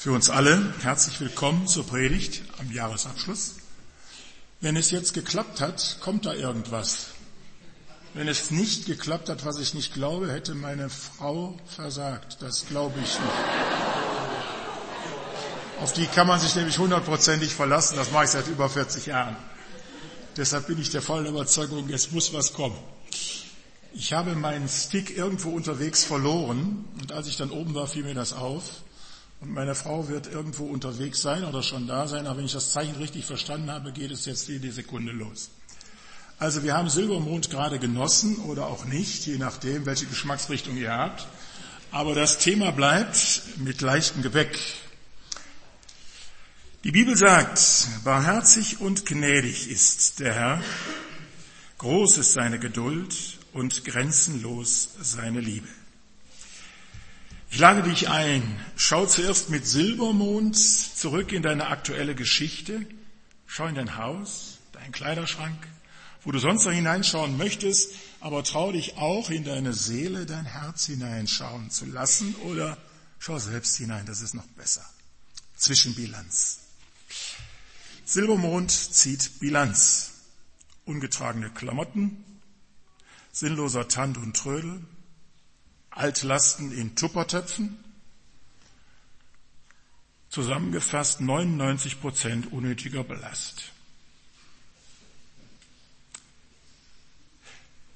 Für uns alle herzlich willkommen zur Predigt am Jahresabschluss. Wenn es jetzt geklappt hat, kommt da irgendwas. Wenn es nicht geklappt hat, was ich nicht glaube, hätte meine Frau versagt. Das glaube ich nicht. Auf die kann man sich nämlich hundertprozentig verlassen. Das mache ich seit über 40 Jahren. Deshalb bin ich der vollen Überzeugung, es muss was kommen. Ich habe meinen Stick irgendwo unterwegs verloren und als ich dann oben war, fiel mir das auf. Und meine Frau wird irgendwo unterwegs sein oder schon da sein, aber wenn ich das Zeichen richtig verstanden habe, geht es jetzt jede Sekunde los. Also wir haben Silbermond gerade genossen oder auch nicht, je nachdem, welche Geschmacksrichtung ihr habt. Aber das Thema bleibt mit leichtem Gebäck. Die Bibel sagt, barmherzig und gnädig ist der Herr, groß ist seine Geduld und grenzenlos seine Liebe. Ich lade dich ein, schau zuerst mit Silbermond zurück in deine aktuelle Geschichte, schau in dein Haus, deinen Kleiderschrank, wo du sonst noch hineinschauen möchtest, aber trau dich auch in deine Seele, dein Herz hineinschauen zu lassen oder schau selbst hinein, das ist noch besser. Zwischenbilanz. Silbermond zieht Bilanz. Ungetragene Klamotten, sinnloser Tand und Trödel, Altlasten in Tuppertöpfen. Zusammengefasst 99 Prozent unnötiger Belast.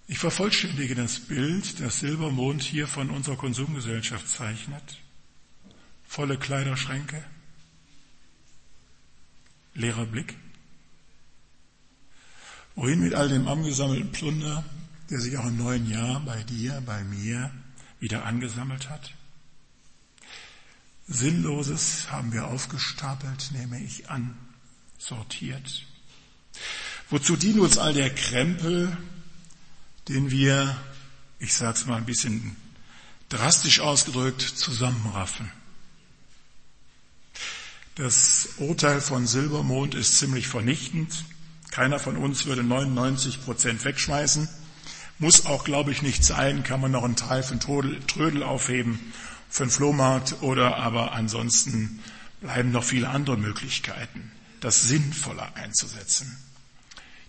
Ich vervollständige das Bild, das Silbermond hier von unserer Konsumgesellschaft zeichnet. Volle Kleiderschränke, leerer Blick. Wohin mit all dem angesammelten Plunder, der sich auch im neuen Jahr bei dir, bei mir wieder angesammelt hat? Sinnloses haben wir aufgestapelt, nehme ich an, sortiert. Wozu dient uns all der Krempel, den wir, ich sag's mal ein bisschen drastisch ausgedrückt, zusammenraffen? Das Urteil von Silbermond ist ziemlich vernichtend. Keiner von uns würde 99 Prozent wegschmeißen. Muss auch, glaube ich, nicht sein, kann man noch einen Teil von Trödel aufheben für einen Flohmarkt oder aber ansonsten bleiben noch viele andere Möglichkeiten, das sinnvoller einzusetzen.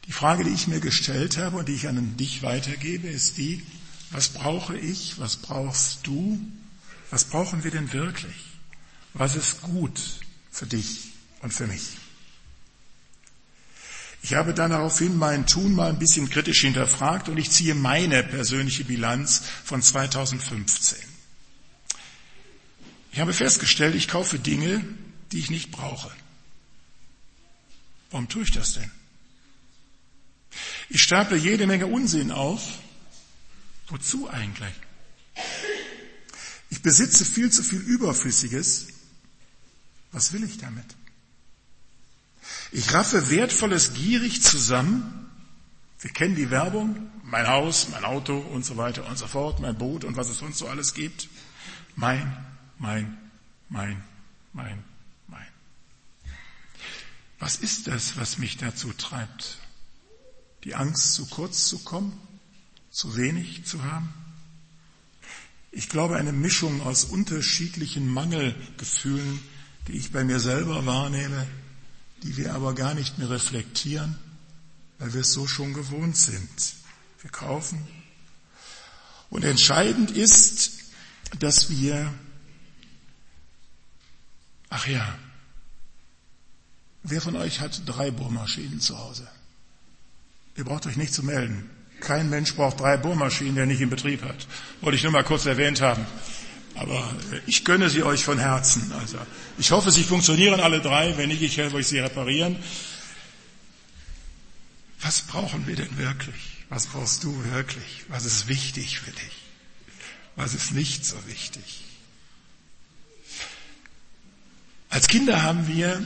Die Frage, die ich mir gestellt habe und die ich an dich weitergebe, ist die, was brauche ich, was brauchst du, was brauchen wir denn wirklich? Was ist gut für dich und für mich? Ich habe dann daraufhin mein Tun mal ein bisschen kritisch hinterfragt und ich ziehe meine persönliche Bilanz von 2015. Ich habe festgestellt, ich kaufe Dinge, die ich nicht brauche. Warum tue ich das denn? Ich staple jede Menge Unsinn auf. Wozu eigentlich? Ich besitze viel zu viel Überflüssiges. Was will ich damit? Ich raffe Wertvolles gierig zusammen. Wir kennen die Werbung. Mein Haus, mein Auto und so weiter und so fort, mein Boot und was es sonst so alles gibt. Mein, mein, mein, mein, mein. Was ist das, was mich dazu treibt? Die Angst, zu kurz zu kommen? Zu wenig zu haben? Ich glaube, eine Mischung aus unterschiedlichen Mangelgefühlen, die ich bei mir selber wahrnehme, die wir aber gar nicht mehr reflektieren, weil wir es so schon gewohnt sind. Wir kaufen. Und entscheidend ist, dass wir, ach ja, wer von euch hat drei Bohrmaschinen zu Hause? Ihr braucht euch nicht zu melden. Kein Mensch braucht drei Bohrmaschinen, der nicht in Betrieb hat. Wollte ich nur mal kurz erwähnt haben. Aber ich gönne sie euch von Herzen. Also ich hoffe, sie funktionieren alle drei. Wenn nicht, ich helfe euch sie reparieren. Was brauchen wir denn wirklich? Was brauchst du wirklich? Was ist wichtig für dich? Was ist nicht so wichtig? Als Kinder haben wir,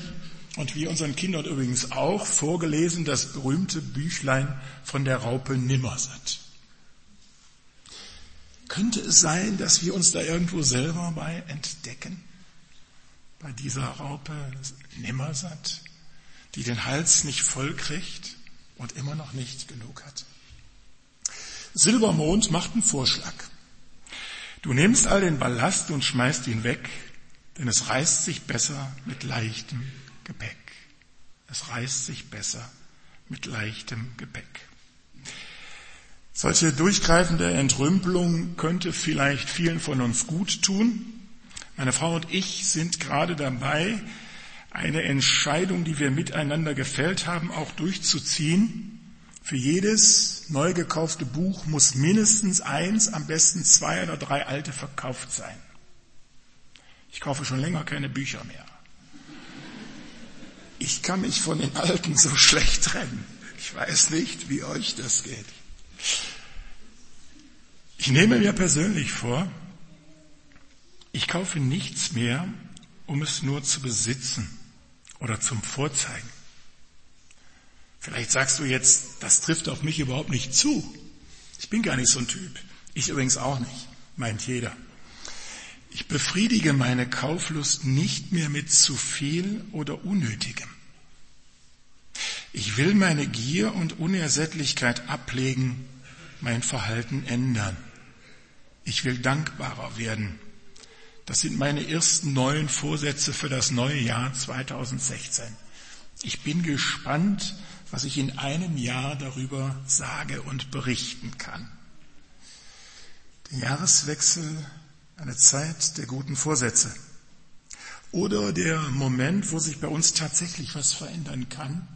und wir unseren Kindern übrigens auch, vorgelesen das berühmte Büchlein von der Raupe Nimmersatt. Könnte es sein, dass wir uns da irgendwo selber bei entdecken? Bei dieser Raupe Nimmersatt, die den Hals nicht voll kriegt und immer noch nicht genug hat. Silbermond macht einen Vorschlag. Du nimmst all den Ballast und schmeißt ihn weg, Denn es reißt sich besser mit leichtem Gepäck. Es reißt sich besser mit leichtem Gepäck. Solche durchgreifende Entrümpelung könnte vielleicht vielen von uns gut tun. Meine Frau und ich sind gerade dabei, eine Entscheidung, die wir miteinander gefällt haben, auch durchzuziehen. Für jedes neu gekaufte Buch muss mindestens eins, am besten zwei oder drei alte verkauft sein. Ich kaufe schon länger keine Bücher mehr. Ich kann mich von den alten so schlecht trennen. Ich weiß nicht, wie euch das geht. Ich nehme mir persönlich vor, ich kaufe nichts mehr, um es nur zu besitzen oder zum Vorzeigen. Vielleicht sagst du jetzt, das trifft auf mich überhaupt nicht zu. Ich bin gar nicht so ein Typ. Ich übrigens auch nicht, meint jeder. Ich befriedige meine Kauflust nicht mehr mit zu viel oder Unnötigem. Ich will meine Gier und Unersättlichkeit ablegen, mein Verhalten ändern. Ich will dankbarer werden. Das sind meine ersten neuen Vorsätze für das neue Jahr 2016. Ich bin gespannt, was ich in einem Jahr darüber sage und berichten kann. Der Jahreswechsel, eine Zeit der guten Vorsätze. Oder der Moment, wo sich bei uns tatsächlich was verändern kann,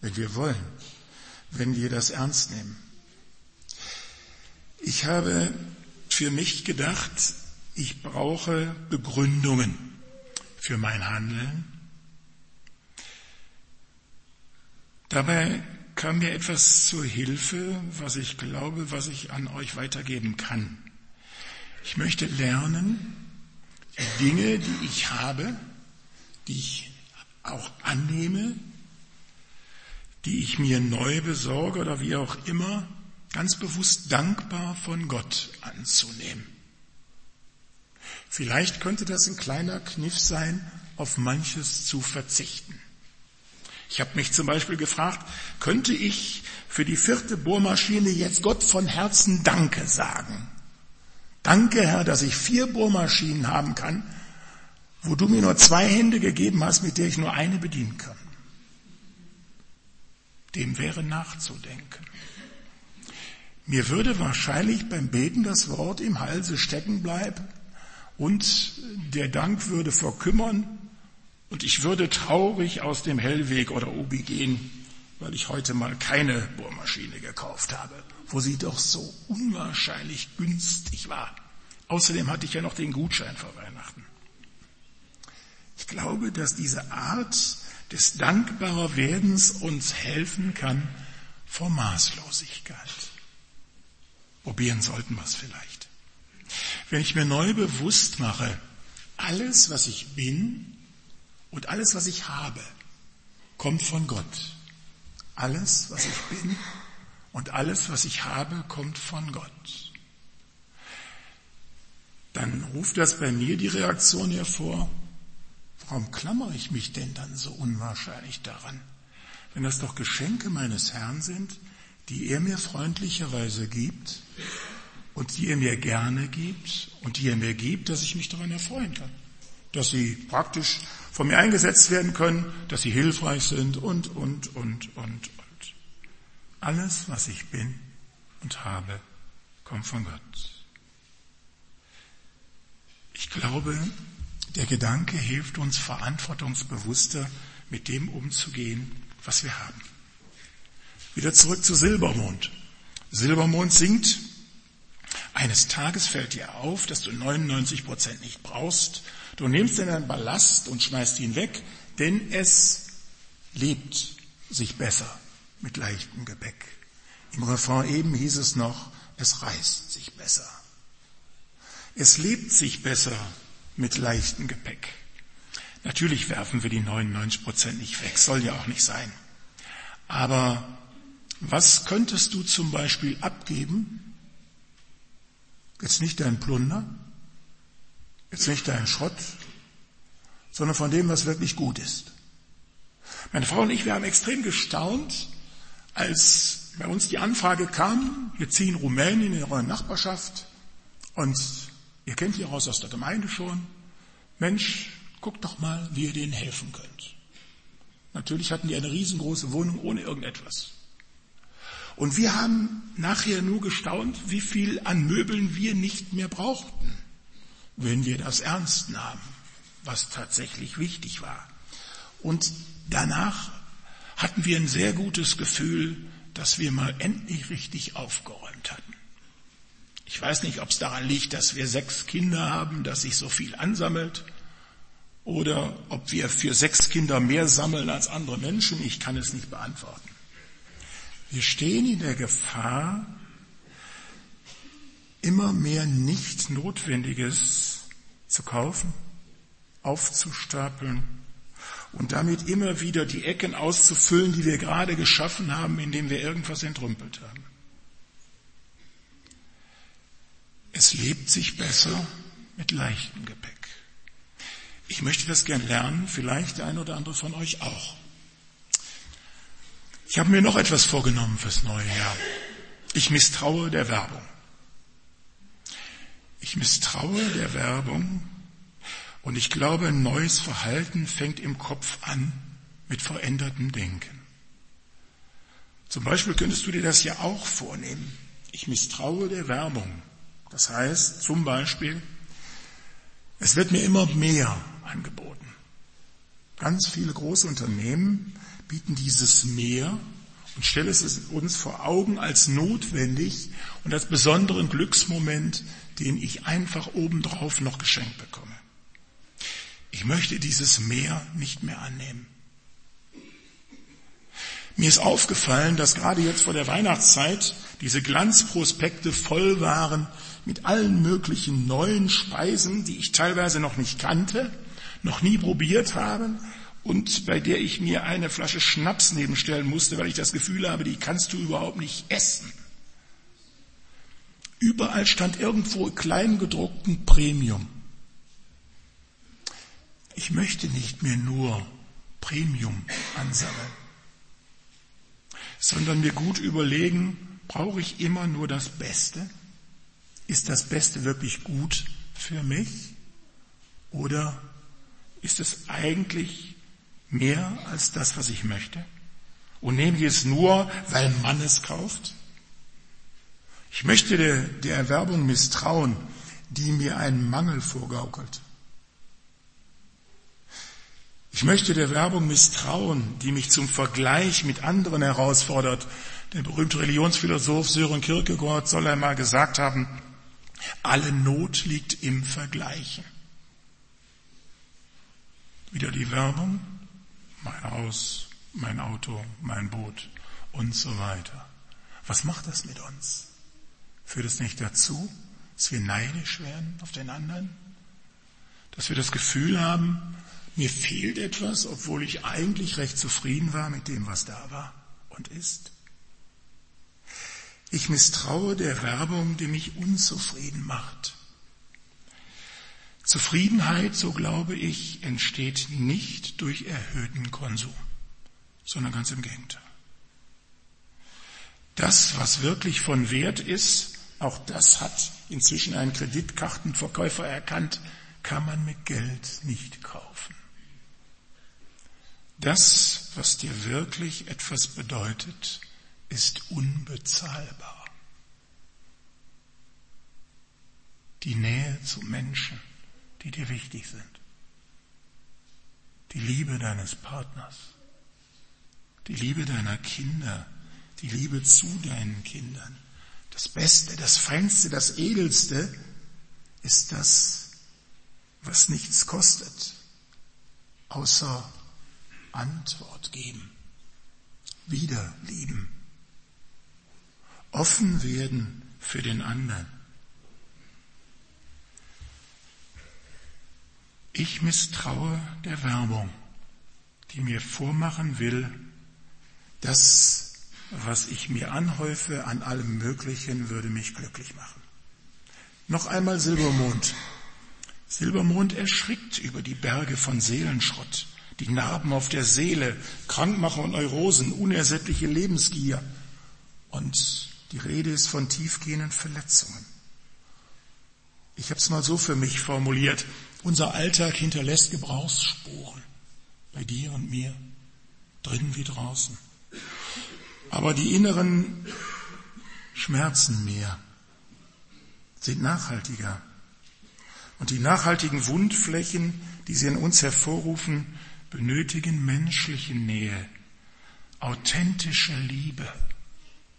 wenn wir wollen, wenn wir das ernst nehmen. Ich habe für mich gedacht, ich brauche Begründungen für mein Handeln. Dabei kam mir etwas zur Hilfe, was ich glaube, was ich an euch weitergeben kann. Ich möchte lernen, die Dinge, die ich habe, die ich auch annehme, die ich mir neu besorge oder wie auch immer, ganz bewusst dankbar von Gott anzunehmen. Vielleicht könnte das ein kleiner Kniff sein, auf manches zu verzichten. Ich habe mich zum Beispiel gefragt, könnte ich für die vierte Bohrmaschine jetzt Gott von Herzen Danke sagen? Danke, Herr, dass ich vier Bohrmaschinen haben kann, wo du mir nur zwei Hände gegeben hast, mit der ich nur eine bedienen kann. Dem wäre nachzudenken. Mir würde wahrscheinlich beim Beten das Wort im Halse stecken bleiben und der Dank würde verkümmern und ich würde traurig aus dem Hellweg oder Obi gehen, weil ich heute mal keine Bohrmaschine gekauft habe, wo sie doch so unwahrscheinlich günstig war. Außerdem hatte ich ja noch den Gutschein vor Weihnachten. Ich glaube, dass diese Art des dankbarer Werdens uns helfen kann vor Maßlosigkeit. Probieren sollten wir es vielleicht. Wenn ich mir neu bewusst mache, alles, was ich bin und alles, was ich habe, kommt von Gott. Alles, was ich bin und alles, was ich habe, kommt von Gott. Dann ruft das bei mir die Reaktion hervor, warum klammere ich mich denn dann so unwahrscheinlich daran? Wenn das doch Geschenke meines Herrn sind, die er mir freundlicherweise gibt und die er mir gerne gibt und die er mir gibt, dass ich mich daran erfreuen kann. Dass sie praktisch von mir eingesetzt werden können, dass sie hilfreich sind und, und, und, und, und. Alles, was ich bin und habe, kommt von Gott. Ich glaube, der Gedanke hilft uns verantwortungsbewusster mit dem umzugehen, was wir haben. Wieder zurück zu Silbermond. Silbermond singt, eines Tages fällt dir auf, dass du 99 Prozent nicht brauchst. Du nimmst deinen Ballast und schmeißt ihn weg, denn es lebt sich besser mit leichtem Gepäck. Im Refrain eben hieß es noch, es reißt sich besser. Es lebt sich besser mit leichtem Gepäck. Natürlich werfen wir die 99 Prozent nicht weg, soll ja auch nicht sein. Aber was könntest du zum Beispiel abgeben? Jetzt nicht dein Plunder, jetzt nicht dein Schrott, sondern von dem, was wirklich gut ist. Meine Frau und ich, wir haben extrem gestaunt, als bei uns die Anfrage kam, wir ziehen Rumänien in eure Nachbarschaft und ihr kennt die raus aus der Gemeinde schon. Mensch, Guckt doch mal, wie ihr denen helfen könnt. Natürlich hatten die eine riesengroße Wohnung ohne irgendetwas. Und wir haben nachher nur gestaunt, wie viel an Möbeln wir nicht mehr brauchten, wenn wir das ernst nahmen, was tatsächlich wichtig war. Und danach hatten wir ein sehr gutes Gefühl, dass wir mal endlich richtig aufgeräumt hatten. Ich weiß nicht, ob es daran liegt, dass wir sechs Kinder haben, dass sich so viel ansammelt, oder ob wir für sechs Kinder mehr sammeln als andere Menschen. Ich kann es nicht beantworten. Wir stehen in der Gefahr, immer mehr nicht Notwendiges zu kaufen, aufzustapeln und damit immer wieder die Ecken auszufüllen, die wir gerade geschaffen haben, indem wir irgendwas entrümpelt haben. Es lebt sich besser mit leichtem Gepäck. Ich möchte das gern lernen, vielleicht der ein oder andere von euch auch. Ich habe mir noch etwas vorgenommen fürs neue Jahr. Ich misstraue der Werbung. Ich misstraue der Werbung und ich glaube, ein neues Verhalten fängt im Kopf an mit verändertem Denken. Zum Beispiel könntest du dir das ja auch vornehmen. Ich misstraue der Werbung. Das heißt zum Beispiel, es wird mir immer mehr angeboten. Ganz viele große Unternehmen bieten dieses mehr und stellen es uns vor Augen als notwendig und als besonderen Glücksmoment, den ich einfach obendrauf noch geschenkt bekomme. Ich möchte dieses Mehr nicht mehr annehmen. Mir ist aufgefallen, dass gerade jetzt vor der Weihnachtszeit diese Glanzprospekte voll waren mit allen möglichen neuen Speisen, die ich teilweise noch nicht kannte, noch nie probiert habe und bei der ich mir eine Flasche Schnaps nebenstellen musste, weil ich das Gefühl habe, die kannst du überhaupt nicht essen. Überall stand irgendwo kleingedruckten Premium. Ich möchte nicht mehr nur Premium ansammeln, sondern mir gut überlegen, brauche ich immer nur das Beste? Ist das Beste wirklich gut für mich? Oder ist es eigentlich mehr als das, was ich möchte? Und nehme ich es nur, weil man es kauft? Ich möchte der, der Erwerbung misstrauen, die mir einen Mangel vorgaukelt. Ich möchte der Werbung misstrauen, die mich zum Vergleich mit anderen herausfordert. Der berühmte Religionsphilosoph Sören Kierkegaard soll einmal gesagt haben, alle Not liegt im Vergleichen. Wieder die Werbung, mein Haus, mein Auto, mein Boot und so weiter. Was macht das mit uns? Führt es nicht dazu, dass wir neidisch werden auf den anderen? Dass wir das Gefühl haben, mir fehlt etwas, obwohl ich eigentlich recht zufrieden war mit dem, was da war und ist? Ich misstraue der Werbung, die mich unzufrieden macht. Zufriedenheit, so glaube ich, entsteht nicht durch erhöhten Konsum, sondern ganz im Gegenteil. Das, was wirklich von Wert ist, auch das hat inzwischen ein Kreditkartenverkäufer erkannt, kann man mit Geld nicht kaufen. Das, was dir wirklich etwas bedeutet, ist unbezahlbar. Die Nähe zu Menschen, die dir wichtig sind. Die Liebe deines Partners. Die Liebe deiner Kinder. Die Liebe zu deinen Kindern. Das Beste, das Feinste, das Edelste ist das, was nichts kostet, außer Antwort geben, wieder lieben, offen werden für den anderen. Ich misstraue der Werbung, die mir vormachen will, das, was ich mir anhäufe an allem Möglichen, würde mich glücklich machen. Noch einmal Silbermond. Silbermond erschrickt über die Berge von Seelenschrott, die Narben auf der Seele, Krankmacher und Neurosen, unersättliche Lebensgier. Und die Rede ist von tiefgehenden Verletzungen. Ich habe es mal so für mich formuliert. Unser Alltag hinterlässt Gebrauchsspuren bei dir und mir, drinnen wie draußen. Aber die inneren Schmerzen mehr sind nachhaltiger. Und die nachhaltigen Wundflächen, die sie in uns hervorrufen, benötigen menschliche Nähe, authentische Liebe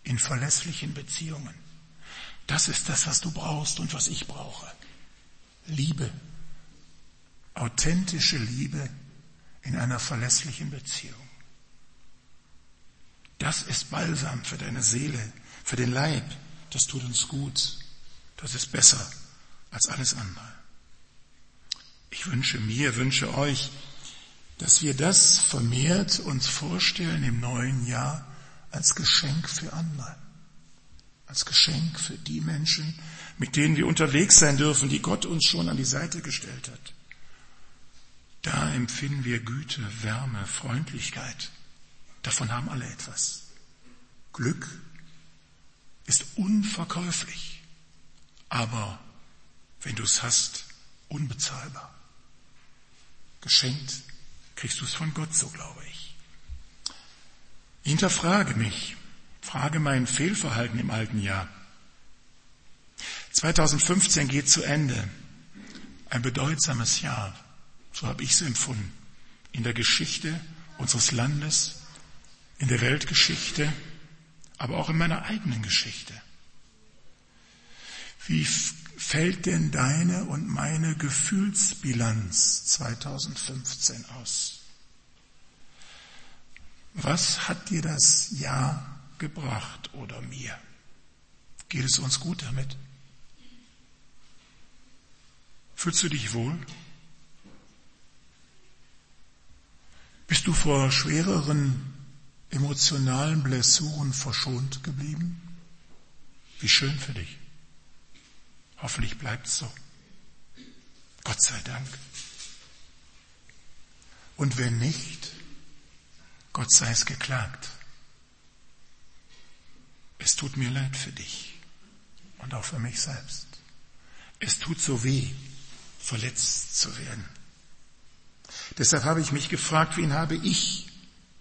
in verlässlichen Beziehungen. Das ist das, was du brauchst und was ich brauche. Liebe. Authentische Liebe in einer verlässlichen Beziehung. Das ist Balsam für deine Seele, für den Leib. Das tut uns gut. Das ist besser als alles andere. Ich wünsche mir, wünsche euch, dass wir das vermehrt uns vorstellen im neuen Jahr als Geschenk für andere, als Geschenk für die Menschen, mit denen wir unterwegs sein dürfen, die Gott uns schon an die Seite gestellt hat. Da empfinden wir Güte, Wärme, Freundlichkeit. Davon haben alle etwas. Glück ist unverkäuflich, aber wenn du es hast, unbezahlbar. Geschenkt kriegst du es von Gott, so glaube ich. Ich hinterfrage mich, frage mein Fehlverhalten im alten Jahr. 2015 geht zu Ende. Ein bedeutsames Jahr, so habe ich es empfunden, in der Geschichte unseres Landes, in der Weltgeschichte, aber auch in meiner eigenen Geschichte. Wie fällt denn deine und meine Gefühlsbilanz 2015 aus? Was hat dir das Jahr gebracht oder mir? Geht es uns gut damit? Fühlst du dich wohl? Bist du vor schwereren emotionalen Blessuren verschont geblieben? Wie schön für dich. Hoffentlich bleibt es so. Gott sei Dank. Und wenn nicht, Gott sei es geklagt. Es tut mir leid für dich und auch für mich selbst. Es tut so weh, verletzt zu werden. Deshalb habe ich mich gefragt, wen habe ich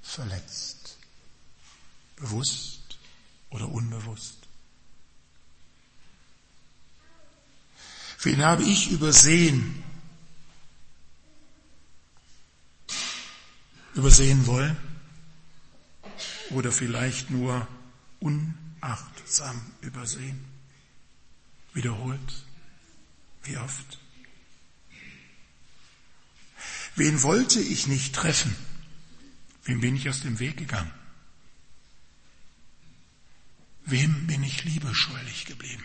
verletzt? Bewusst oder unbewusst? Wen habe ich übersehen? Übersehen wollen? Oder vielleicht nur unachtsam übersehen? Wiederholt? Wie oft? Wen wollte ich nicht treffen? Wem bin ich aus dem Weg gegangen? Wem bin ich Liebe schuldig geblieben?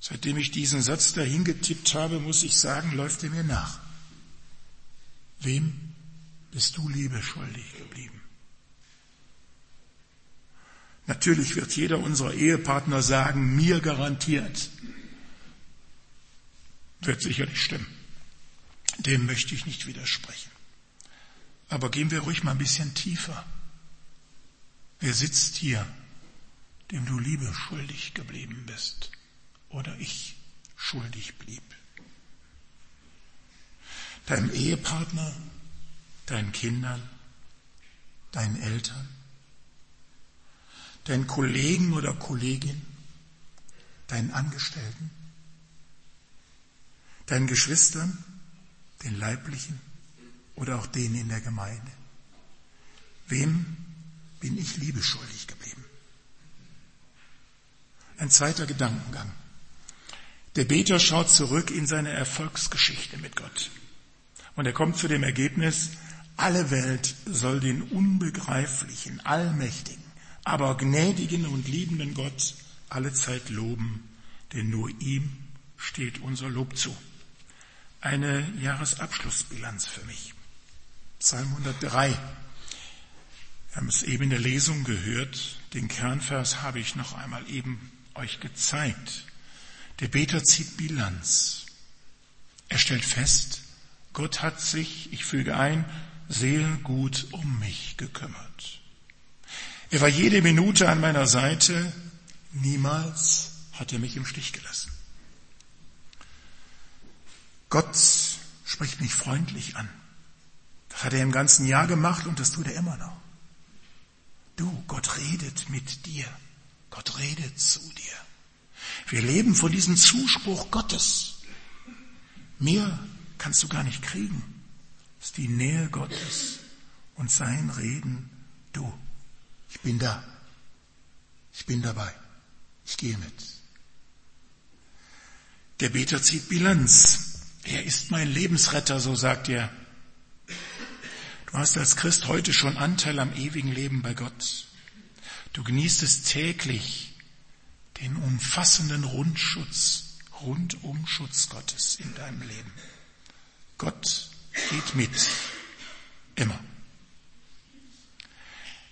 Seitdem ich diesen Satz dahin getippt habe, muss ich sagen, läuft er mir nach. Wem bist du Liebe schuldig geblieben? Natürlich wird jeder unserer Ehepartner sagen, mir garantiert. Wird sicherlich stimmen. Dem möchte ich nicht widersprechen. Aber gehen wir ruhig mal ein bisschen tiefer. Wer sitzt hier, dem du Liebe schuldig geblieben bist? oder ich schuldig blieb. Deinem Ehepartner, deinen Kindern, deinen Eltern, deinen Kollegen oder Kollegin, deinen Angestellten, deinen Geschwistern, den Leiblichen oder auch denen in der Gemeinde. Wem bin ich Liebe schuldig geblieben? Ein zweiter Gedankengang. Der Beter schaut zurück in seine Erfolgsgeschichte mit Gott. Und er kommt zu dem Ergebnis, alle Welt soll den unbegreiflichen, allmächtigen, aber gnädigen und liebenden Gott alle Zeit loben, denn nur ihm steht unser Lob zu. Eine Jahresabschlussbilanz für mich. Psalm 103. Wir haben es eben in der Lesung gehört. Den Kernvers habe ich noch einmal eben euch gezeigt. Der Beter zieht Bilanz. Er stellt fest, Gott hat sich, ich füge ein, sehr gut um mich gekümmert. Er war jede Minute an meiner Seite, niemals hat er mich im Stich gelassen. Gott spricht mich freundlich an. Das hat er im ganzen Jahr gemacht und das tut er immer noch. Du, Gott redet mit dir. Gott redet zu dir. Wir leben von diesem Zuspruch Gottes. Mehr kannst du gar nicht kriegen. Das ist die Nähe Gottes und sein Reden. Du, ich bin da. Ich bin dabei. Ich gehe mit. Der Beter zieht Bilanz. Er ist mein Lebensretter, so sagt er. Du hast als Christ heute schon Anteil am ewigen Leben bei Gott. Du genießt es täglich, den umfassenden Rundschutz, Rundumschutz Gottes in deinem Leben. Gott geht mit. Immer.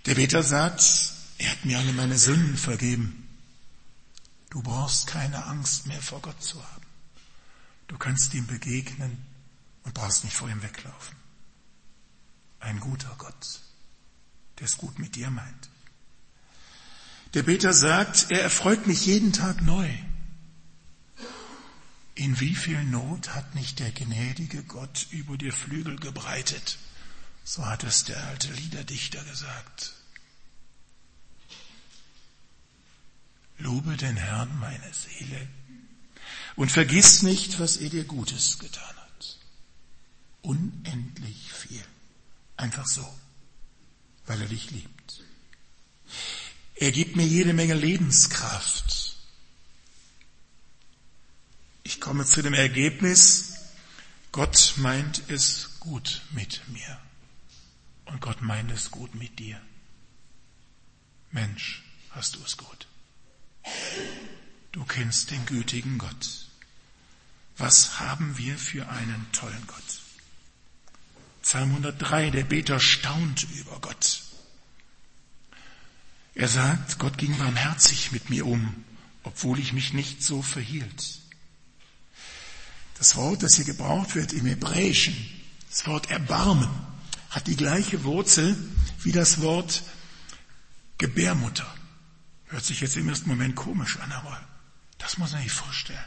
Der Beter sagt, er hat mir alle meine Sünden vergeben. Du brauchst keine Angst mehr vor Gott zu haben. Du kannst ihm begegnen und brauchst nicht vor ihm weglaufen ein guter Gott, der es gut mit dir meint. Der Beter sagt, er erfreut mich jeden Tag neu. In wie viel Not hat nicht der gnädige Gott über dir Flügel gebreitet? So hat es der alte Liederdichter gesagt. Lobe den Herrn, meine Seele, und vergiss nicht, was er dir Gutes getan hat. Unendlich viel. Einfach so, weil er dich liebt. Er gibt mir jede Menge Lebenskraft. Ich komme zu dem Ergebnis, Gott meint es gut mit mir. Und Gott meint es gut mit dir. Mensch, hast du es gut. Du kennst den gütigen Gott. Was haben wir für einen tollen Gott? Psalm 103, der Beter staunt über Gott. Er sagt, Gott ging barmherzig mit mir um, obwohl ich mich nicht so verhielt. Das Wort, das hier gebraucht wird im Hebräischen, das Wort Erbarmen, hat die gleiche Wurzel wie das Wort Gebärmutter. Hört sich jetzt im ersten Moment komisch an, aber das muss man sich vorstellen.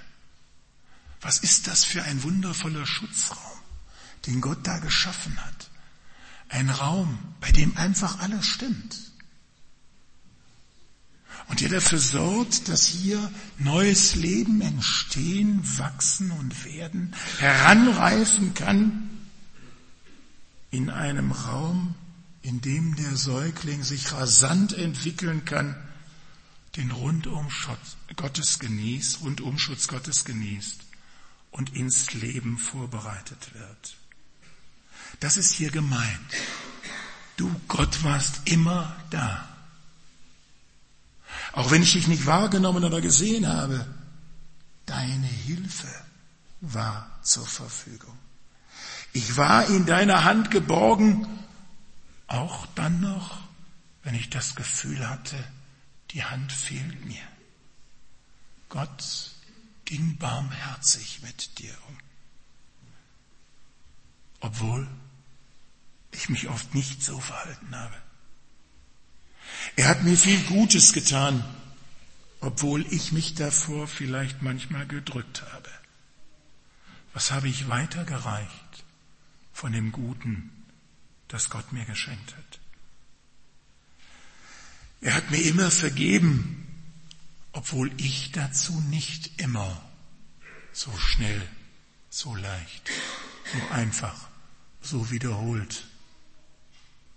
Was ist das für ein wundervoller Schutzraum? den Gott da geschaffen hat. Ein Raum, bei dem einfach alles stimmt. Und der dafür sorgt, dass hier neues Leben entstehen, wachsen und werden, heranreifen kann in einem Raum, in dem der Säugling sich rasant entwickeln kann, den Rundumschutz Gottes genießt, Rundumschutz Gottes genießt und ins Leben vorbereitet wird. Das ist hier gemeint. Du Gott warst immer da. Auch wenn ich dich nicht wahrgenommen oder gesehen habe, deine Hilfe war zur Verfügung. Ich war in deiner Hand geborgen, auch dann noch, wenn ich das Gefühl hatte, die Hand fehlt mir. Gott ging barmherzig mit dir um. Obwohl ich mich oft nicht so verhalten habe. Er hat mir viel Gutes getan, obwohl ich mich davor vielleicht manchmal gedrückt habe. Was habe ich weitergereicht von dem Guten, das Gott mir geschenkt hat? Er hat mir immer vergeben, obwohl ich dazu nicht immer so schnell, so leicht, so einfach, so wiederholt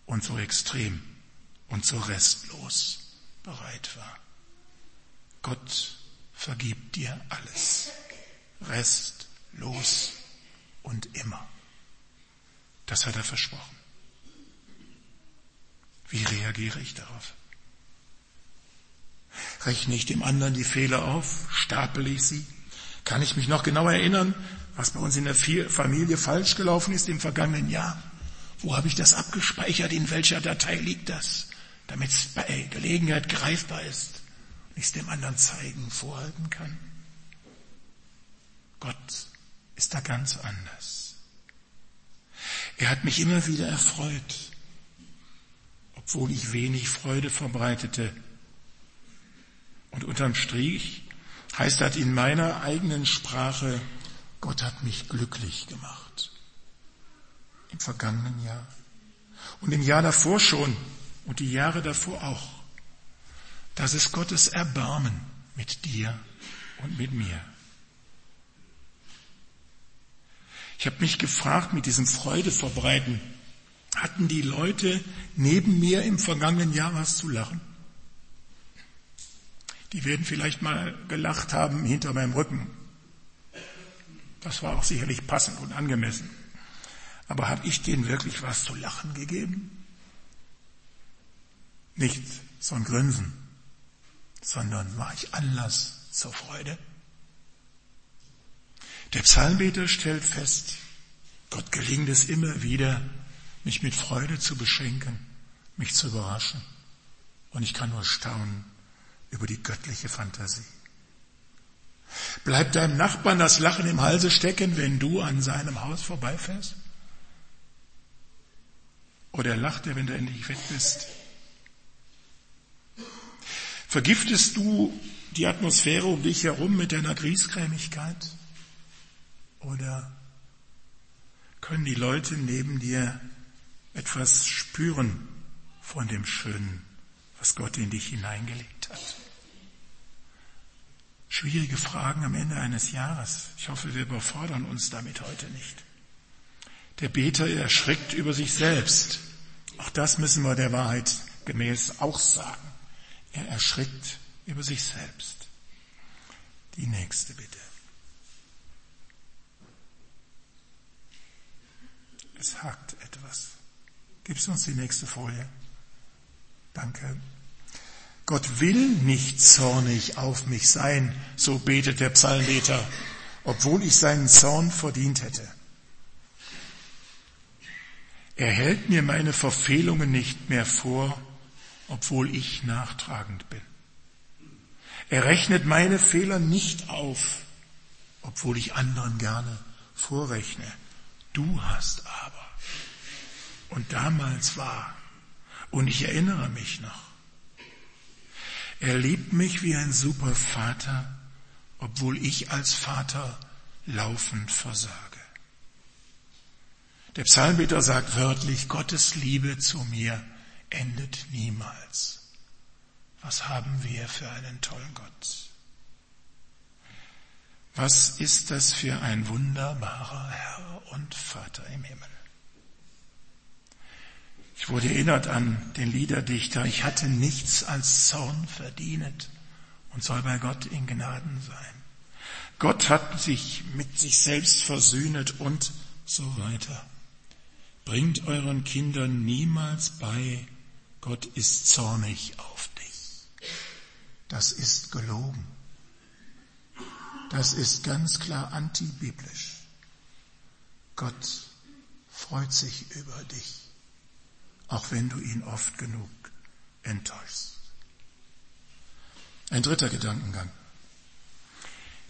und so extrem und so restlos bereit war. Gott vergibt dir alles, restlos und immer. Das hat er versprochen. Wie reagiere ich darauf? Rechne ich dem anderen die Fehler auf? Stapel ich sie? Kann ich mich noch genau erinnern, was bei uns in der Familie falsch gelaufen ist im vergangenen Jahr? Wo habe ich das abgespeichert? In welcher Datei liegt das? Damit es bei Gelegenheit greifbar ist und ich es dem anderen zeigen, vorhalten kann. Gott ist da ganz anders. Er hat mich immer wieder erfreut, obwohl ich wenig Freude verbreitete. Und unterm Strich heißt das in meiner eigenen Sprache, Gott hat mich glücklich gemacht. Im vergangenen Jahr. Und im Jahr davor schon und die Jahre davor auch. Das ist Gottes Erbarmen mit dir und mit mir. Ich habe mich gefragt mit diesem Freude verbreiten, hatten die Leute neben mir im vergangenen Jahr was zu lachen? Die werden vielleicht mal gelacht haben hinter meinem Rücken. Das war auch sicherlich passend und angemessen. Aber habe ich denen wirklich was zu lachen gegeben? Nicht so ein Grinsen, sondern war ich Anlass zur Freude? Der Psalmbeter stellt fest, Gott gelingt es immer wieder, mich mit Freude zu beschenken, mich zu überraschen. Und ich kann nur staunen über die göttliche Fantasie. Bleibt deinem Nachbarn das Lachen im Halse stecken, wenn du an seinem Haus vorbeifährst? Oder lacht er, wenn du endlich weg bist? Vergiftest du die Atmosphäre um dich herum mit deiner Griesgrämigkeit? Oder können die Leute neben dir etwas spüren von dem Schönen, was Gott in dich hineingelegt hat? Schwierige Fragen am Ende eines Jahres. Ich hoffe, wir überfordern uns damit heute nicht. Der Beter erschrickt über sich selbst. Auch das müssen wir der Wahrheit gemäß auch sagen. Er erschrickt über sich selbst. Die nächste bitte. Es hakt etwas. Gibst uns die nächste Folie? Danke. Gott will nicht zornig auf mich sein, so betet der Psalmbeter, obwohl ich seinen Zorn verdient hätte. Er hält mir meine Verfehlungen nicht mehr vor, obwohl ich nachtragend bin. Er rechnet meine Fehler nicht auf, obwohl ich anderen gerne vorrechne. Du hast aber. Und damals war. Und ich erinnere mich noch. Er liebt mich wie ein super Vater, obwohl ich als Vater laufend versage. Der Psalmbeter sagt wörtlich, Gottes Liebe zu mir endet niemals. Was haben wir für einen tollen Gott? Was ist das für ein wunderbarer Herr und Vater im Himmel? Ich wurde erinnert an den Liederdichter, ich hatte nichts als Zorn verdient und soll bei Gott in Gnaden sein. Gott hat sich mit sich selbst versöhnet und so weiter. Bringt euren Kindern niemals bei, Gott ist zornig auf dich. Das ist gelogen. Das ist ganz klar antibiblisch. Gott freut sich über dich auch wenn du ihn oft genug enttäuschst. Ein dritter Gedankengang.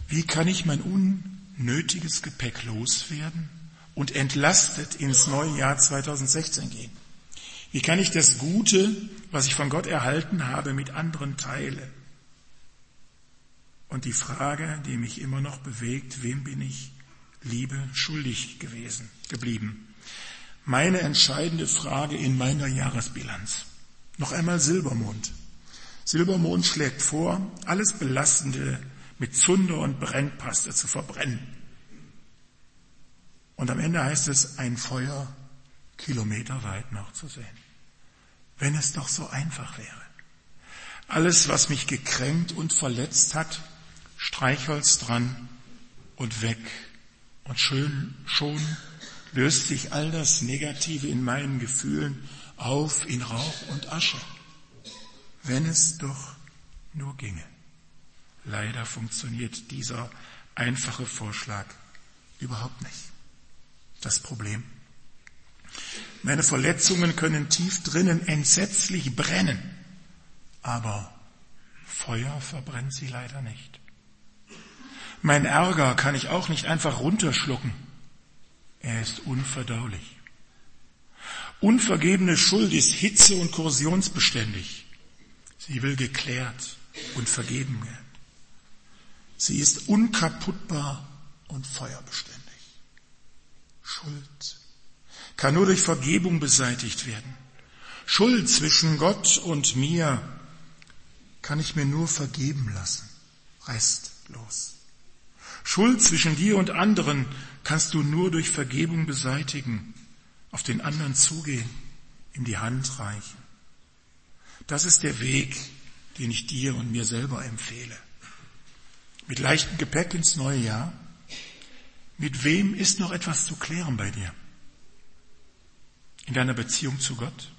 Wie kann ich mein unnötiges Gepäck loswerden und entlastet ins neue Jahr 2016 gehen? Wie kann ich das Gute, was ich von Gott erhalten habe, mit anderen teilen? Und die Frage, die mich immer noch bewegt, wem bin ich Liebe schuldig gewesen, geblieben? Meine entscheidende Frage in meiner Jahresbilanz. Noch einmal Silbermond. Silbermond schlägt vor, alles Belastende mit Zunder und Brennpaste zu verbrennen. Und am Ende heißt es, ein Feuer kilometerweit noch zu sehen. Wenn es doch so einfach wäre. Alles, was mich gekränkt und verletzt hat, Streichholz dran und weg. Und schön, schon löst sich all das Negative in meinen Gefühlen auf in Rauch und Asche. Wenn es doch nur ginge. Leider funktioniert dieser einfache Vorschlag überhaupt nicht. Das Problem. Meine Verletzungen können tief drinnen entsetzlich brennen, aber Feuer verbrennt sie leider nicht. Mein Ärger kann ich auch nicht einfach runterschlucken. Er ist unverdaulich. Unvergebene Schuld ist hitze- und korrosionsbeständig. Sie will geklärt und vergeben werden. Sie ist unkaputtbar und feuerbeständig. Schuld kann nur durch Vergebung beseitigt werden. Schuld zwischen Gott und mir kann ich mir nur vergeben lassen, restlos. Schuld zwischen dir und anderen kannst du nur durch Vergebung beseitigen, auf den anderen zugehen, ihm die Hand reichen. Das ist der Weg, den ich dir und mir selber empfehle. Mit leichtem Gepäck ins neue Jahr. Mit wem ist noch etwas zu klären bei dir? In deiner Beziehung zu Gott?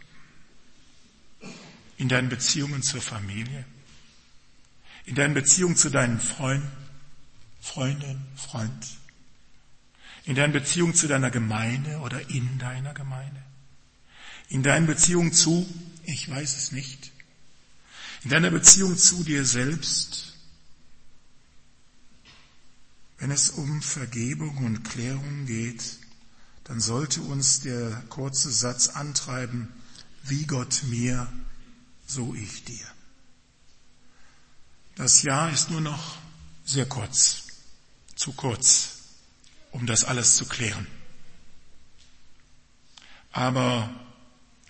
In deinen Beziehungen zur Familie? In deinen Beziehungen zu deinen Freunden, Freundin, Freund? In deinen Beziehungen zu deiner Gemeinde oder in deiner Gemeinde? In deinen Beziehungen zu, ich weiß es nicht, in deiner Beziehung zu dir selbst, wenn es um Vergebung und Klärung geht, dann sollte uns der kurze Satz antreiben, wie Gott mir, so ich dir. Das Jahr ist nur noch sehr kurz, zu kurz, um das alles zu klären. Aber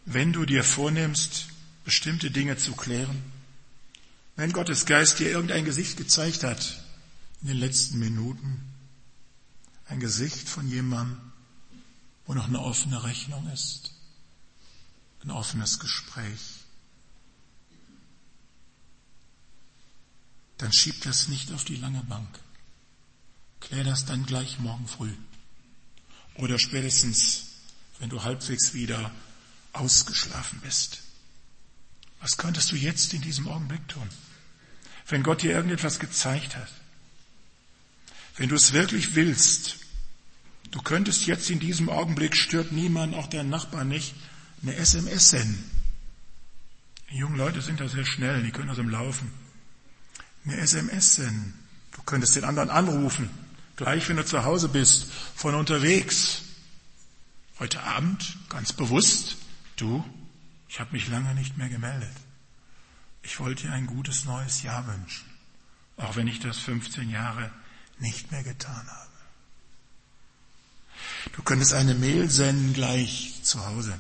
wenn du dir vornimmst, bestimmte Dinge zu klären, wenn Gottes Geist dir irgendein Gesicht gezeigt hat in den letzten Minuten, ein Gesicht von jemandem, wo noch eine offene Rechnung ist, ein offenes Gespräch, dann schieb das nicht auf die lange Bank. Klär das dann gleich morgen früh. Oder spätestens, wenn du halbwegs wieder ausgeschlafen bist. Was könntest du jetzt in diesem Augenblick tun? wenn Gott dir irgendetwas gezeigt hat, wenn du es wirklich willst, du könntest jetzt in diesem Augenblick, stört niemand, auch dein Nachbar nicht, eine SMS senden. Die jungen Leute sind da sehr schnell, die können das im Laufen. Eine SMS senden. Du könntest den anderen anrufen, gleich wenn du zu Hause bist, von unterwegs. Heute Abend, ganz bewusst, du, ich habe mich lange nicht mehr gemeldet. Ich wollte dir ein gutes neues Jahr wünschen, auch wenn ich das 15 Jahre nicht mehr getan habe. Du könntest eine Mail senden gleich zu Hause.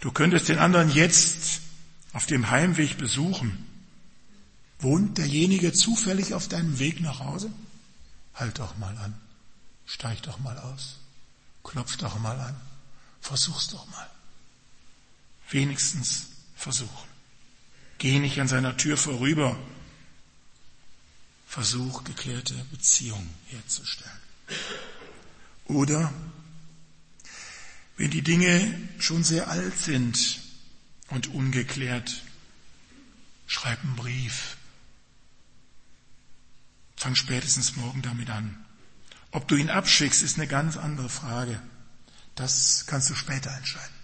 Du könntest den anderen jetzt auf dem Heimweg besuchen. Wohnt derjenige zufällig auf deinem Weg nach Hause? Halt doch mal an. Steig doch mal aus. Klopf doch mal an. Versuch's doch mal. Wenigstens versuchen. Geh nicht an seiner Tür vorüber. Versuch, geklärte Beziehungen herzustellen. Oder wenn die Dinge schon sehr alt sind und ungeklärt, schreib einen Brief. Fang spätestens morgen damit an. Ob du ihn abschickst, ist eine ganz andere Frage. Das kannst du später entscheiden.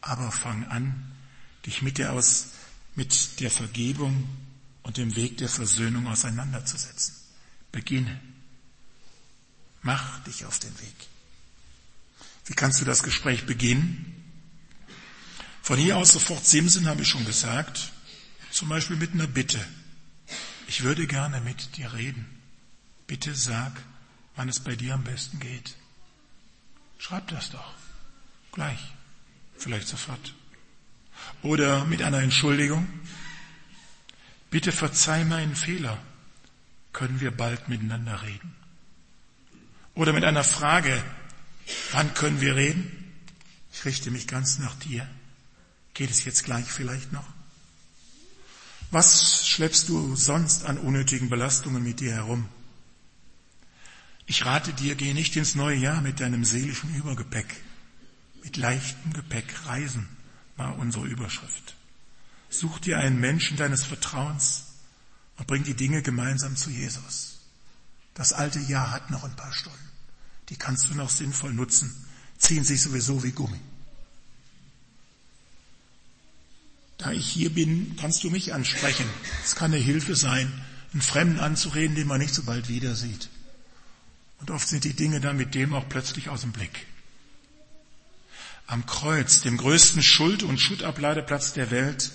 Aber fang an, dich mit der aus mit der Vergebung und dem Weg der Versöhnung auseinanderzusetzen. Beginne. Mach dich auf den Weg. Wie kannst du das Gespräch beginnen? Von hier aus sofort Simsen habe ich schon gesagt, zum Beispiel mit einer Bitte. Ich würde gerne mit dir reden. Bitte sag, wann es bei dir am besten geht. Schreib das doch. Gleich. Vielleicht sofort. Oder mit einer Entschuldigung. Bitte verzeih meinen Fehler. Können wir bald miteinander reden? Oder mit einer Frage. Wann können wir reden? Ich richte mich ganz nach dir. Geht es jetzt gleich vielleicht noch? Was schleppst du sonst an unnötigen Belastungen mit dir herum? Ich rate dir, geh nicht ins neue Jahr mit deinem seelischen Übergepäck, mit leichtem Gepäck reisen war unsere Überschrift. Such dir einen Menschen deines Vertrauens und bring die Dinge gemeinsam zu Jesus. Das alte Jahr hat noch ein paar Stunden. Die kannst du noch sinnvoll nutzen, ziehen sich sowieso wie Gummi. Da ich hier bin, kannst du mich ansprechen. Es kann eine Hilfe sein, einen Fremden anzureden, den man nicht so bald wieder sieht. Und oft sind die Dinge dann mit dem auch plötzlich aus dem Blick am Kreuz, dem größten Schuld- und Schuttabladeplatz der Welt,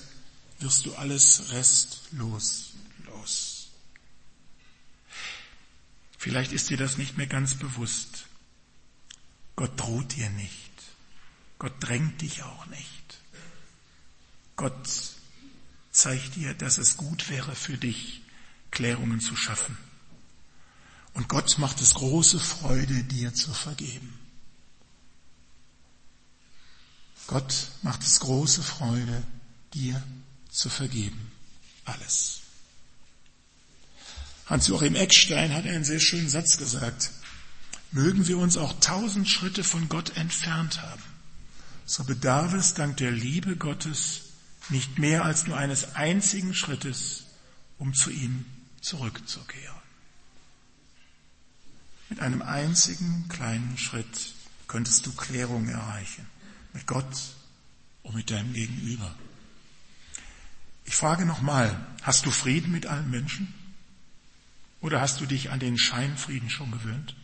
wirst du alles restlos los. Vielleicht ist dir das nicht mehr ganz bewusst. Gott droht dir nicht. Gott drängt dich auch nicht. Gott zeigt dir, dass es gut wäre für dich, Klärungen zu schaffen. Und Gott macht es große Freude, dir zu vergeben. Gott macht es große Freude, dir zu vergeben. Alles. Hans-Joachim Eckstein hat einen sehr schönen Satz gesagt. Mögen wir uns auch tausend Schritte von Gott entfernt haben, so bedarf es dank der Liebe Gottes nicht mehr als nur eines einzigen Schrittes, um zu ihm zurückzukehren. Mit einem einzigen kleinen Schritt könntest du Klärung erreichen. Mit Gott und mit deinem Gegenüber. Ich frage nochmal, hast du Frieden mit allen Menschen? Oder hast du dich an den Scheinfrieden schon gewöhnt?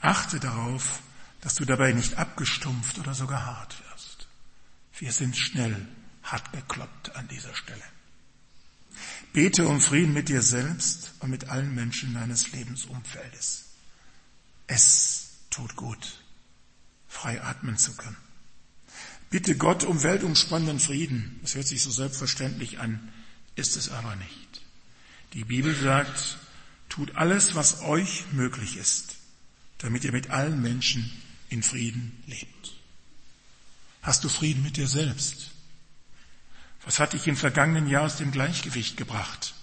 Achte darauf, dass du dabei nicht abgestumpft oder sogar hart wirst. Wir sind schnell hart gekloppt an dieser Stelle. Bete um Frieden mit dir selbst und mit allen Menschen deines Lebensumfeldes. Es tut gut, frei atmen zu können. Bitte Gott um weltumspannenden Frieden. Das hört sich so selbstverständlich an, ist es aber nicht. Die Bibel sagt, tut alles, was euch möglich ist, damit ihr mit allen Menschen in Frieden lebt. Hast du Frieden mit dir selbst? Was hat dich im vergangenen Jahr aus dem Gleichgewicht gebracht?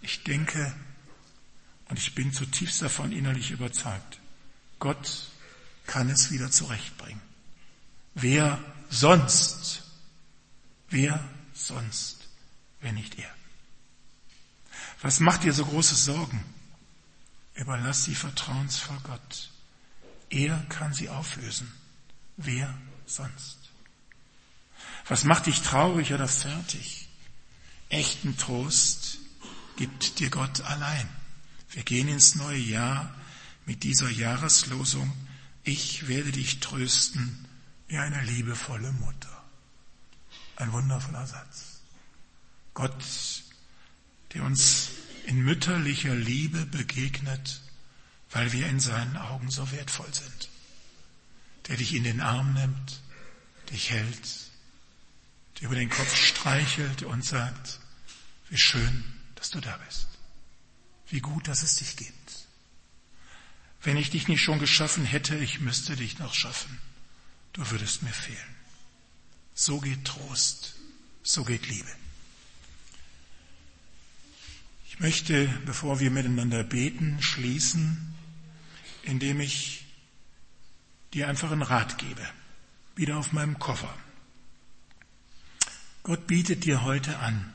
Ich denke und ich bin zutiefst davon innerlich überzeugt, Gott kann es wieder zurechtbringen. Wer sonst? Wer sonst, wenn nicht er? Was macht dir so große Sorgen? Überlass sie vertrauensvoll Gott. Er kann sie auflösen. Wer sonst? Was macht dich traurig oder fertig? Echten Trost gibt dir Gott allein. Wir gehen ins neue Jahr mit dieser Jahreslosung. Ich werde dich trösten wie eine liebevolle Mutter. Ein wundervoller Satz. Gott der uns in mütterlicher Liebe begegnet, weil wir in seinen Augen so wertvoll sind, der dich in den Arm nimmt, dich hält, der über den Kopf streichelt und sagt, wie schön, dass du da bist, wie gut, dass es dich gibt. Wenn ich dich nicht schon geschaffen hätte, ich müsste dich noch schaffen, du würdest mir fehlen. So geht Trost, so geht Liebe möchte, bevor wir miteinander beten, schließen, indem ich dir einfach einen Rat gebe. Wieder auf meinem Koffer. Gott bietet dir heute an,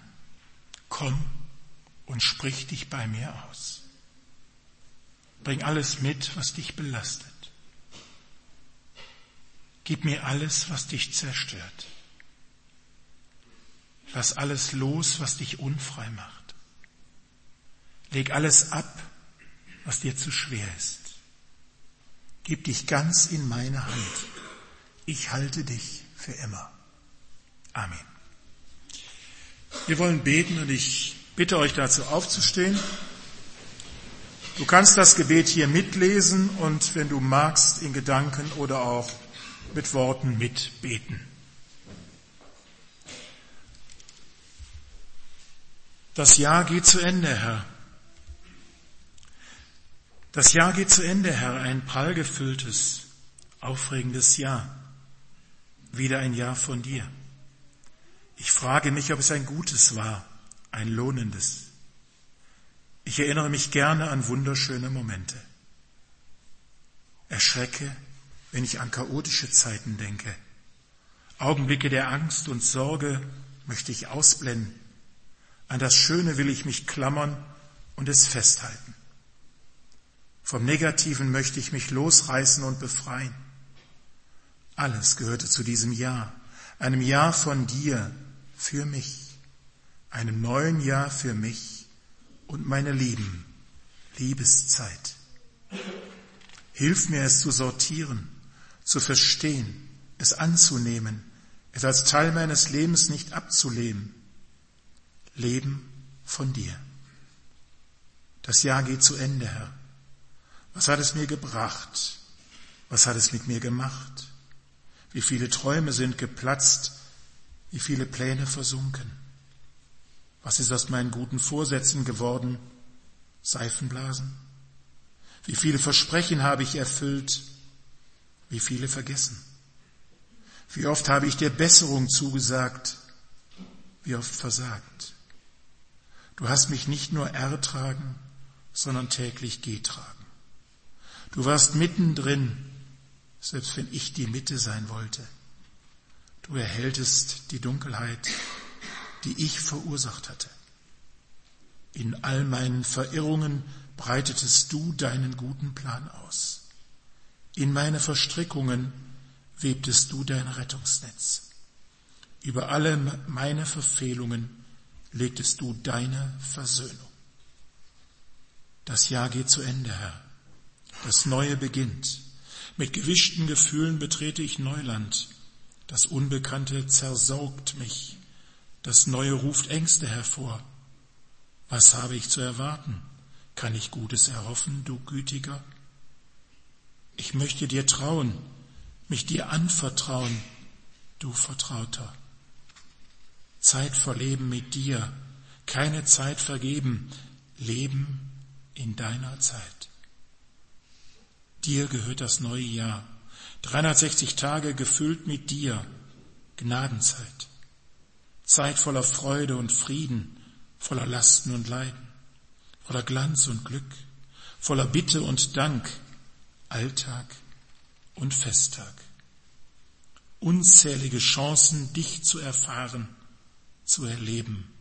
komm und sprich dich bei mir aus. Bring alles mit, was dich belastet. Gib mir alles, was dich zerstört. Lass alles los, was dich unfrei macht. Leg alles ab, was dir zu schwer ist. Gib dich ganz in meine Hand. Ich halte dich für immer. Amen. Wir wollen beten und ich bitte euch dazu aufzustehen. Du kannst das Gebet hier mitlesen und wenn du magst, in Gedanken oder auch mit Worten mitbeten. Das Jahr geht zu Ende, Herr. Das Jahr geht zu Ende, Herr, ein prallgefülltes, aufregendes Jahr. Wieder ein Jahr von dir. Ich frage mich, ob es ein gutes war, ein lohnendes. Ich erinnere mich gerne an wunderschöne Momente. Erschrecke, wenn ich an chaotische Zeiten denke. Augenblicke der Angst und Sorge möchte ich ausblenden. An das Schöne will ich mich klammern und es festhalten. Vom Negativen möchte ich mich losreißen und befreien. Alles gehörte zu diesem Jahr, einem Jahr von dir für mich, einem neuen Jahr für mich und meine Lieben, Liebeszeit. Hilf mir es zu sortieren, zu verstehen, es anzunehmen, es als Teil meines Lebens nicht abzulehnen. Leben von dir. Das Jahr geht zu Ende, Herr. Was hat es mir gebracht? Was hat es mit mir gemacht? Wie viele Träume sind geplatzt? Wie viele Pläne versunken? Was ist aus meinen guten Vorsätzen geworden? Seifenblasen? Wie viele Versprechen habe ich erfüllt? Wie viele vergessen? Wie oft habe ich dir Besserung zugesagt? Wie oft versagt? Du hast mich nicht nur ertragen, sondern täglich getragen. Du warst mittendrin, selbst wenn ich die Mitte sein wollte. Du erhältest die Dunkelheit, die ich verursacht hatte. In all meinen Verirrungen breitetest du deinen guten Plan aus. In meine Verstrickungen webtest du dein Rettungsnetz. Über alle meine Verfehlungen legtest du deine Versöhnung. Das Jahr geht zu Ende, Herr. Das Neue beginnt. Mit gewischten Gefühlen betrete ich Neuland. Das Unbekannte zersaugt mich. Das Neue ruft Ängste hervor. Was habe ich zu erwarten? Kann ich Gutes erhoffen, du Gütiger? Ich möchte dir trauen, mich dir anvertrauen, du Vertrauter. Zeit verleben mit dir, keine Zeit vergeben, leben in deiner Zeit. Dir gehört das neue Jahr, 360 Tage gefüllt mit dir, Gnadenzeit, Zeit voller Freude und Frieden, voller Lasten und Leiden, voller Glanz und Glück, voller Bitte und Dank, Alltag und Festtag. Unzählige Chancen, dich zu erfahren, zu erleben.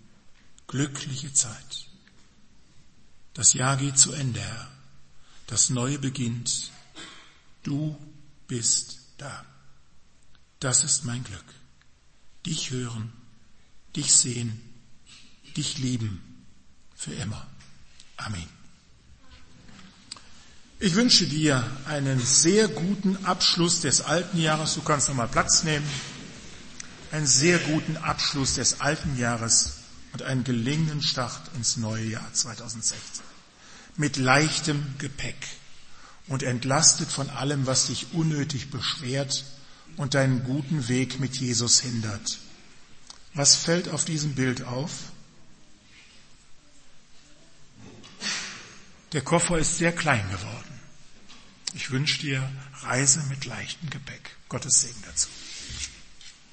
Glückliche Zeit. Das Jahr geht zu Ende, Herr. Das Neue beginnt. Du bist da. Das ist mein Glück. Dich hören, dich sehen, dich lieben für immer. Amen. Ich wünsche dir einen sehr guten Abschluss des alten Jahres. Du kannst nochmal Platz nehmen. Einen sehr guten Abschluss des alten Jahres und einen gelingenden Start ins neue Jahr 2016. Mit leichtem Gepäck und entlastet von allem, was dich unnötig beschwert und deinen guten Weg mit Jesus hindert. Was fällt auf diesem Bild auf? Der Koffer ist sehr klein geworden. Ich wünsche dir Reise mit leichtem Gepäck. Gottes Segen dazu.